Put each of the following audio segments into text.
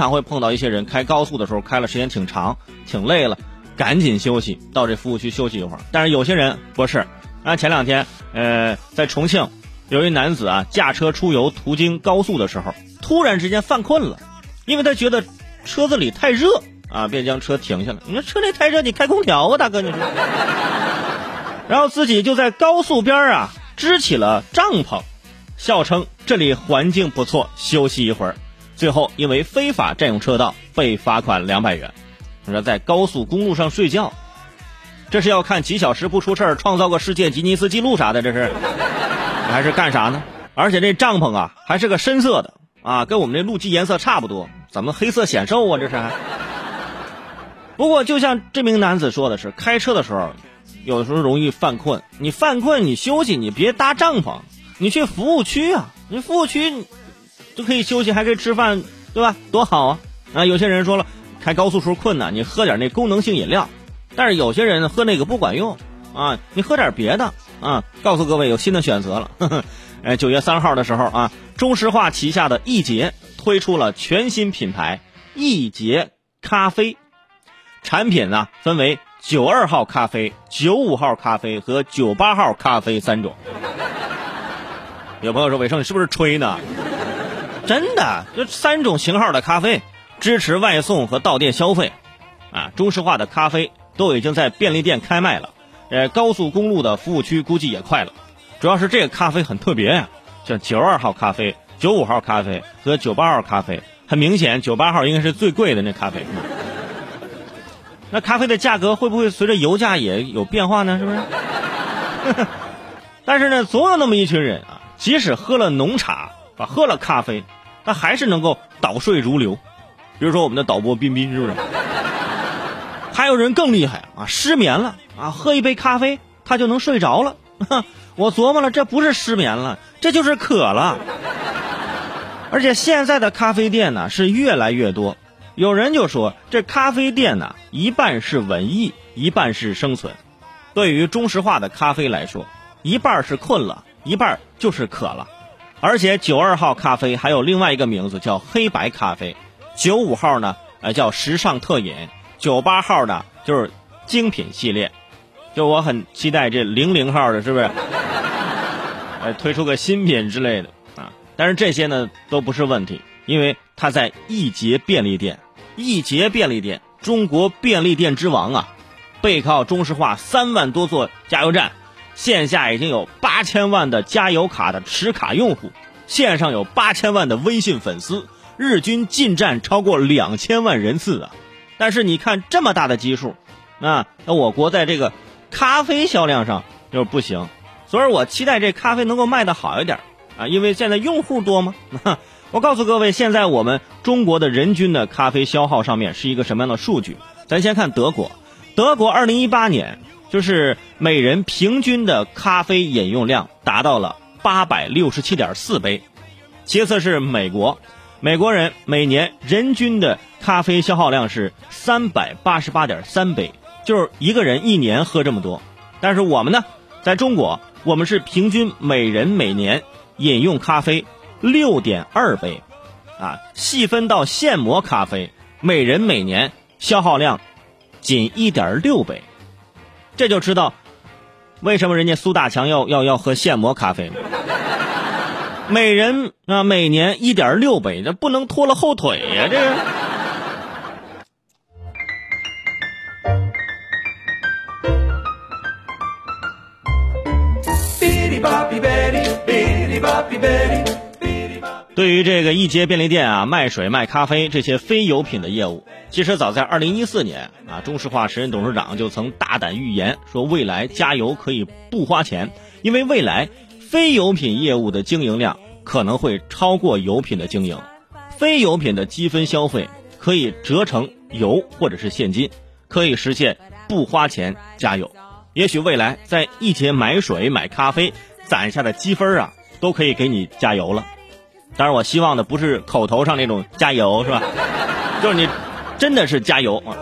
常会碰到一些人开高速的时候开了时间挺长，挺累了，赶紧休息，到这服务区休息一会儿。但是有些人不是，啊，前两天，呃，在重庆，有一男子啊驾车出游，途经高速的时候，突然之间犯困了，因为他觉得车子里太热啊，便将车停下了。你说车里太热，你开空调啊，大哥，你说。然后自己就在高速边啊支起了帐篷，笑称这里环境不错，休息一会儿。最后因为非法占用车道被罚款两百元。你说在高速公路上睡觉，这是要看几小时不出事儿，创造个世界吉尼斯纪录啥的？这是 还是干啥呢？而且这帐篷啊还是个深色的啊，跟我们这路基颜色差不多，怎么黑色显瘦啊？这是。不过就像这名男子说的是，开车的时候。有的时候容易犯困，你犯困你休息，你别搭帐篷，你去服务区啊，你服务区就可以休息，还可以吃饭，对吧？多好啊！啊，有些人说了，开高速时候困难，你喝点那功能性饮料，但是有些人喝那个不管用啊，你喝点别的啊。告诉各位有新的选择了，哎，九月三号的时候啊，中石化旗下的易捷推出了全新品牌易捷咖啡，产品呢分为。九二号咖啡、九五号咖啡和九八号咖啡三种。有朋友说：“伟生，你是不是吹呢？”真的，就三种型号的咖啡，支持外送和到店消费。啊，中石化的咖啡都已经在便利店开卖了，呃，高速公路的服务区估计也快了。主要是这个咖啡很特别呀，像九二号咖啡、九五号咖啡和九八号咖啡，很明显，九八号应该是最贵的那咖啡。那咖啡的价格会不会随着油价也有变化呢？是不是？但是呢，总有那么一群人啊，即使喝了浓茶啊，喝了咖啡，他还是能够倒睡如流。比如说我们的导播彬彬，是不是？还有人更厉害啊，失眠了啊，喝一杯咖啡他就能睡着了。我琢磨了，这不是失眠了，这就是渴了。而且现在的咖啡店呢，是越来越多。有人就说，这咖啡店呢，一半是文艺，一半是生存。对于中石化的咖啡来说，一半是困了，一半就是渴了。而且九二号咖啡还有另外一个名字叫黑白咖啡，九五号呢，呃叫时尚特饮，九八号呢就是精品系列。就我很期待这零零号的，是不是？呃，推出个新品之类的啊。但是这些呢都不是问题。因为它在易捷便利店，易捷便利店，中国便利店之王啊，背靠中石化三万多座加油站，线下已经有八千万的加油卡的持卡用户，线上有八千万的微信粉丝，日均进站超过两千万人次啊！但是你看这么大的基数，那，那我国在这个咖啡销量上就是不行，所以我期待这咖啡能够卖得好一点啊，因为现在用户多吗？我告诉各位，现在我们中国的人均的咖啡消耗上面是一个什么样的数据？咱先看德国，德国二零一八年就是每人平均的咖啡饮用量达到了八百六十七点四杯，其次是美国，美国人每年人均的咖啡消耗量是三百八十八点三杯，就是一个人一年喝这么多。但是我们呢，在中国，我们是平均每人每年饮用咖啡。六点二杯，啊，细分到现磨咖啡，每人每年消耗量仅一点六杯，这就知道为什么人家苏大强要要要喝现磨咖啡了。每人啊，每年一点六杯，这不能拖了后腿呀，这个。对于这个易捷便利店啊，卖水卖咖啡这些非油品的业务，其实早在二零一四年啊，中石化时任董事长就曾大胆预言说，未来加油可以不花钱，因为未来非油品业务的经营量可能会超过油品的经营，非油品的积分消费可以折成油或者是现金，可以实现不花钱加油。也许未来在易捷买水买咖啡攒下的积分啊，都可以给你加油了。当然，我希望的不是口头上那种加油，是吧？就是你真的是加油啊！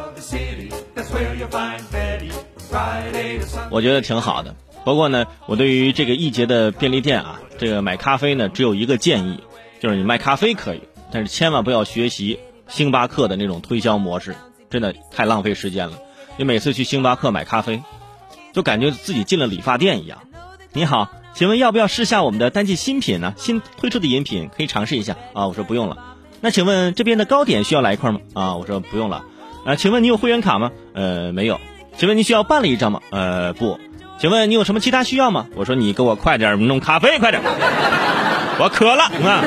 我觉得挺好的。不过呢，我对于这个易捷的便利店啊，这个买咖啡呢，只有一个建议，就是你卖咖啡可以，但是千万不要学习星巴克的那种推销模式，真的太浪费时间了。你每次去星巴克买咖啡，就感觉自己进了理发店一样。你好，请问要不要试下我们的单季新品呢？新推出的饮品可以尝试一下啊。我说不用了。那请问这边的糕点需要来一块吗？啊，我说不用了。啊，请问你有会员卡吗？呃，没有。请问你需要办了一张吗？呃，不。请问你有什么其他需要吗？我说你给我快点弄咖啡，快点，我渴了啊。